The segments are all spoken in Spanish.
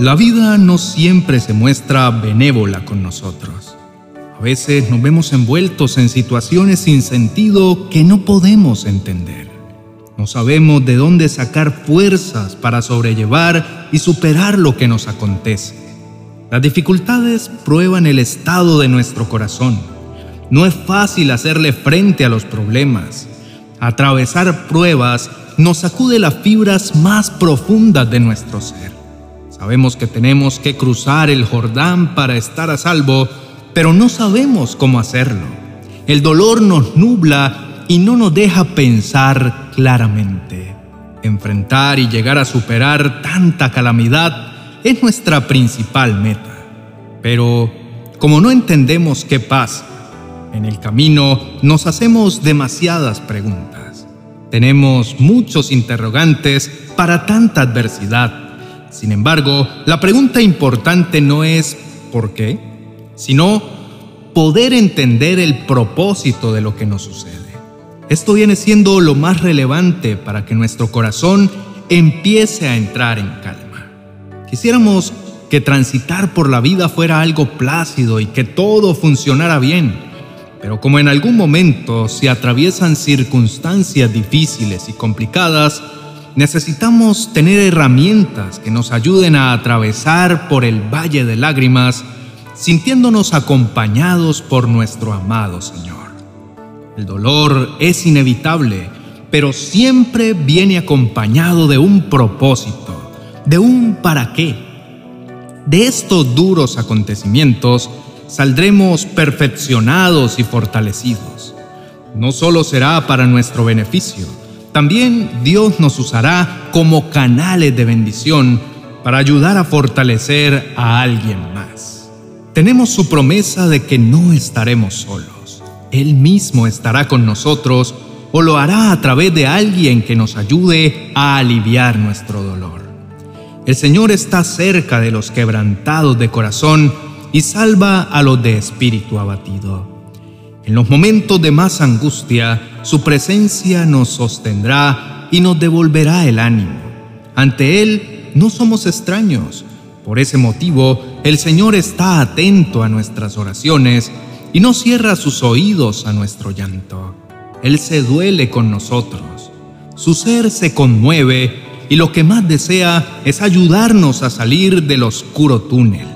La vida no siempre se muestra benévola con nosotros. A veces nos vemos envueltos en situaciones sin sentido que no podemos entender. No sabemos de dónde sacar fuerzas para sobrellevar y superar lo que nos acontece. Las dificultades prueban el estado de nuestro corazón. No es fácil hacerle frente a los problemas. Atravesar pruebas nos sacude las fibras más profundas de nuestro ser. Sabemos que tenemos que cruzar el Jordán para estar a salvo, pero no sabemos cómo hacerlo. El dolor nos nubla y no nos deja pensar claramente. Enfrentar y llegar a superar tanta calamidad es nuestra principal meta. Pero como no entendemos qué pasa, en el camino nos hacemos demasiadas preguntas. Tenemos muchos interrogantes para tanta adversidad sin embargo, la pregunta importante no es ¿por qué? sino poder entender el propósito de lo que nos sucede. Esto viene siendo lo más relevante para que nuestro corazón empiece a entrar en calma. Quisiéramos que transitar por la vida fuera algo plácido y que todo funcionara bien, pero como en algún momento se atraviesan circunstancias difíciles y complicadas, necesitamos tener herramientas que nos ayuden a atravesar por el valle de lágrimas, sintiéndonos acompañados por nuestro amado Señor. El dolor es inevitable, pero siempre viene acompañado de un propósito, de un para qué. De estos duros acontecimientos saldremos perfeccionados y fortalecidos. No solo será para nuestro beneficio, también Dios nos usará como canales de bendición para ayudar a fortalecer a alguien más. Tenemos su promesa de que no estaremos solos. Él mismo estará con nosotros o lo hará a través de alguien que nos ayude a aliviar nuestro dolor. El Señor está cerca de los quebrantados de corazón y salva a los de espíritu abatido. En los momentos de más angustia, su presencia nos sostendrá y nos devolverá el ánimo. Ante Él no somos extraños. Por ese motivo, el Señor está atento a nuestras oraciones y no cierra sus oídos a nuestro llanto. Él se duele con nosotros. Su ser se conmueve y lo que más desea es ayudarnos a salir del oscuro túnel,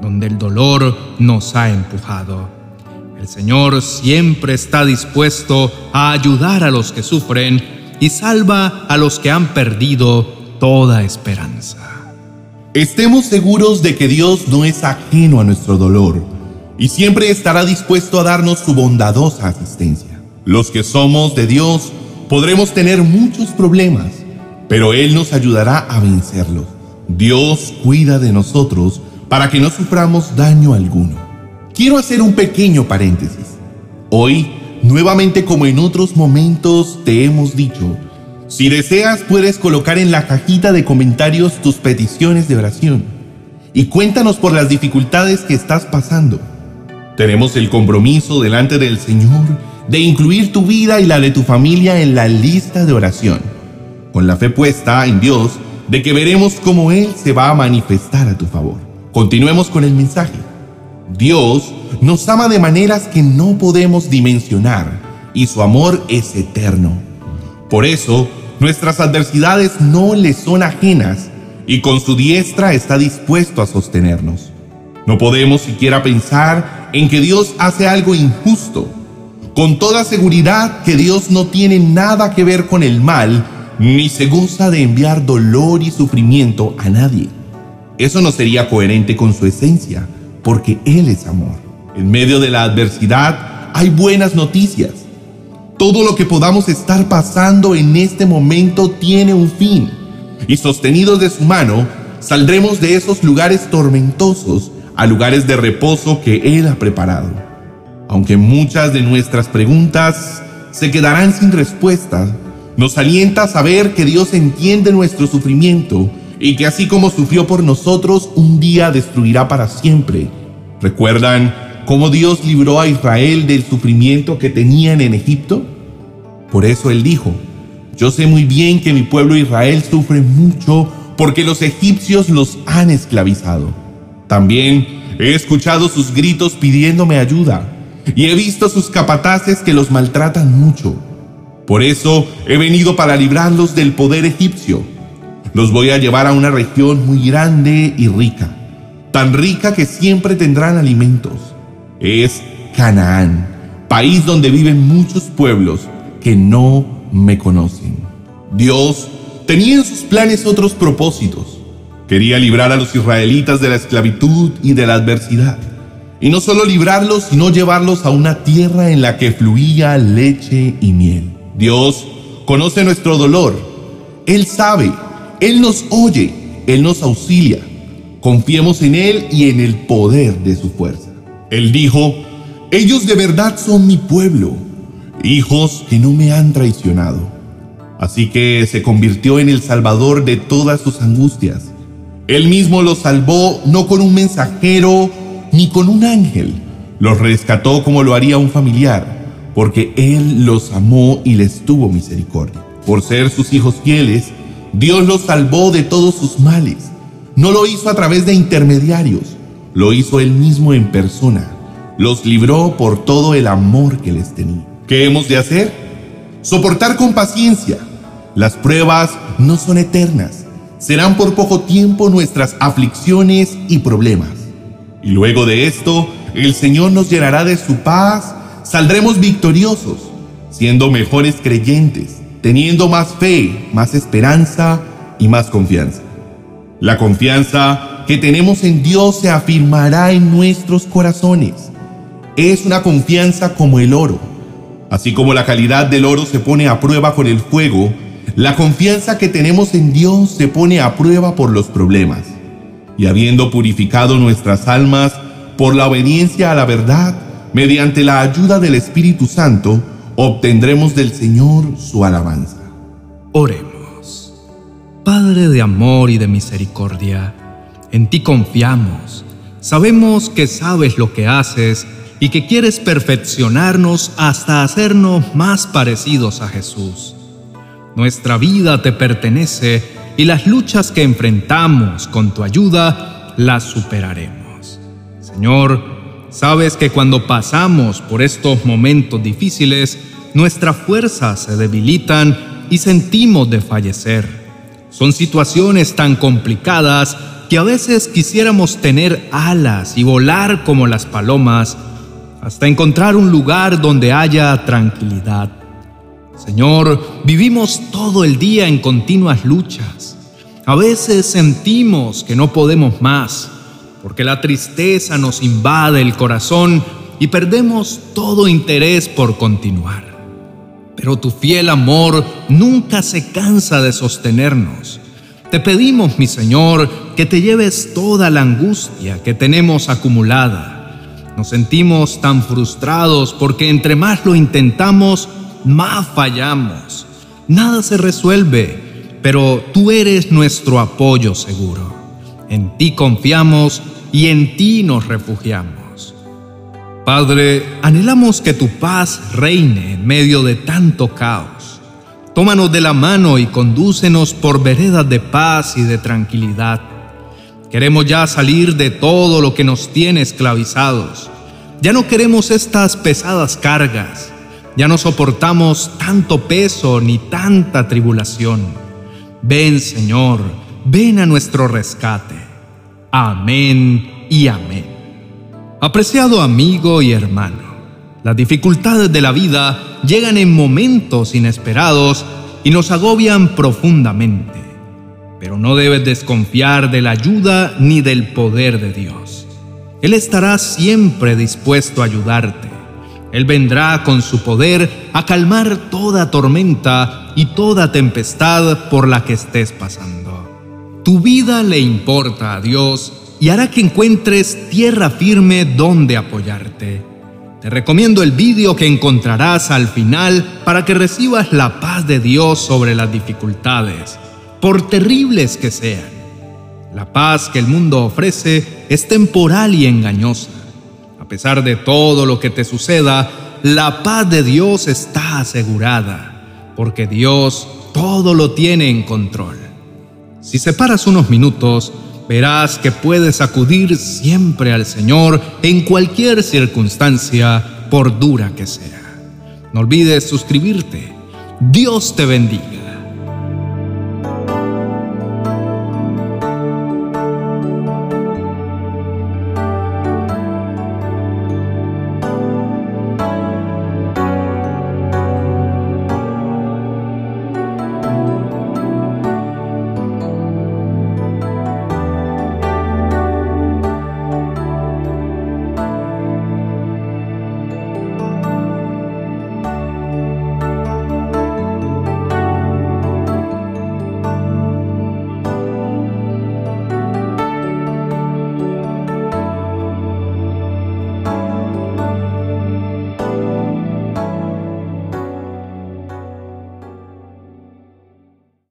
donde el dolor nos ha empujado. El Señor siempre está dispuesto a ayudar a los que sufren y salva a los que han perdido toda esperanza. Estemos seguros de que Dios no es ajeno a nuestro dolor y siempre estará dispuesto a darnos su bondadosa asistencia. Los que somos de Dios podremos tener muchos problemas, pero Él nos ayudará a vencerlos. Dios cuida de nosotros para que no suframos daño alguno. Quiero hacer un pequeño paréntesis. Hoy, nuevamente como en otros momentos, te hemos dicho, si deseas puedes colocar en la cajita de comentarios tus peticiones de oración y cuéntanos por las dificultades que estás pasando. Tenemos el compromiso delante del Señor de incluir tu vida y la de tu familia en la lista de oración, con la fe puesta en Dios de que veremos cómo Él se va a manifestar a tu favor. Continuemos con el mensaje. Dios nos ama de maneras que no podemos dimensionar y su amor es eterno. Por eso, nuestras adversidades no le son ajenas y con su diestra está dispuesto a sostenernos. No podemos siquiera pensar en que Dios hace algo injusto. Con toda seguridad que Dios no tiene nada que ver con el mal, ni se goza de enviar dolor y sufrimiento a nadie. Eso no sería coherente con su esencia porque Él es amor. En medio de la adversidad hay buenas noticias. Todo lo que podamos estar pasando en este momento tiene un fin. Y sostenidos de su mano, saldremos de esos lugares tormentosos a lugares de reposo que Él ha preparado. Aunque muchas de nuestras preguntas se quedarán sin respuesta, nos alienta saber que Dios entiende nuestro sufrimiento y que así como sufrió por nosotros, un día destruirá para siempre. ¿Recuerdan cómo Dios libró a Israel del sufrimiento que tenían en Egipto? Por eso Él dijo, yo sé muy bien que mi pueblo Israel sufre mucho porque los egipcios los han esclavizado. También he escuchado sus gritos pidiéndome ayuda y he visto sus capataces que los maltratan mucho. Por eso he venido para librarlos del poder egipcio. Los voy a llevar a una región muy grande y rica, tan rica que siempre tendrán alimentos. Es Canaán, país donde viven muchos pueblos que no me conocen. Dios tenía en sus planes otros propósitos. Quería librar a los israelitas de la esclavitud y de la adversidad. Y no solo librarlos, sino llevarlos a una tierra en la que fluía leche y miel. Dios conoce nuestro dolor. Él sabe, Él nos oye, Él nos auxilia. Confiemos en Él y en el poder de su fuerza. Él dijo, ellos de verdad son mi pueblo, hijos que no me han traicionado. Así que se convirtió en el salvador de todas sus angustias. Él mismo los salvó no con un mensajero ni con un ángel. Los rescató como lo haría un familiar porque Él los amó y les tuvo misericordia. Por ser sus hijos fieles, Dios los salvó de todos sus males. No lo hizo a través de intermediarios, lo hizo Él mismo en persona. Los libró por todo el amor que les tenía. ¿Qué hemos de hacer? Soportar con paciencia. Las pruebas no son eternas. Serán por poco tiempo nuestras aflicciones y problemas. Y luego de esto, el Señor nos llenará de su paz saldremos victoriosos, siendo mejores creyentes, teniendo más fe, más esperanza y más confianza. La confianza que tenemos en Dios se afirmará en nuestros corazones. Es una confianza como el oro. Así como la calidad del oro se pone a prueba con el fuego, la confianza que tenemos en Dios se pone a prueba por los problemas. Y habiendo purificado nuestras almas por la obediencia a la verdad, mediante la ayuda del Espíritu Santo, obtendremos del Señor su alabanza. Oremos. Padre de amor y de misericordia, en ti confiamos. Sabemos que sabes lo que haces y que quieres perfeccionarnos hasta hacernos más parecidos a Jesús. Nuestra vida te pertenece y las luchas que enfrentamos con tu ayuda las superaremos. Señor, Sabes que cuando pasamos por estos momentos difíciles, nuestras fuerzas se debilitan y sentimos de fallecer. Son situaciones tan complicadas que a veces quisiéramos tener alas y volar como las palomas hasta encontrar un lugar donde haya tranquilidad. Señor, vivimos todo el día en continuas luchas. A veces sentimos que no podemos más porque la tristeza nos invade el corazón y perdemos todo interés por continuar. Pero tu fiel amor nunca se cansa de sostenernos. Te pedimos, mi Señor, que te lleves toda la angustia que tenemos acumulada. Nos sentimos tan frustrados porque entre más lo intentamos, más fallamos. Nada se resuelve, pero tú eres nuestro apoyo seguro. En ti confiamos y en ti nos refugiamos. Padre, anhelamos que tu paz reine en medio de tanto caos. Tómanos de la mano y condúcenos por veredas de paz y de tranquilidad. Queremos ya salir de todo lo que nos tiene esclavizados. Ya no queremos estas pesadas cargas. Ya no soportamos tanto peso ni tanta tribulación. Ven, Señor, ven a nuestro rescate. Amén y amén. Apreciado amigo y hermano, las dificultades de la vida llegan en momentos inesperados y nos agobian profundamente, pero no debes desconfiar de la ayuda ni del poder de Dios. Él estará siempre dispuesto a ayudarte. Él vendrá con su poder a calmar toda tormenta y toda tempestad por la que estés pasando. Tu vida le importa a Dios y hará que encuentres tierra firme donde apoyarte. Te recomiendo el vídeo que encontrarás al final para que recibas la paz de Dios sobre las dificultades, por terribles que sean. La paz que el mundo ofrece es temporal y engañosa. A pesar de todo lo que te suceda, la paz de Dios está asegurada, porque Dios todo lo tiene en control. Si separas unos minutos, verás que puedes acudir siempre al Señor en cualquier circunstancia, por dura que sea. No olvides suscribirte. Dios te bendiga.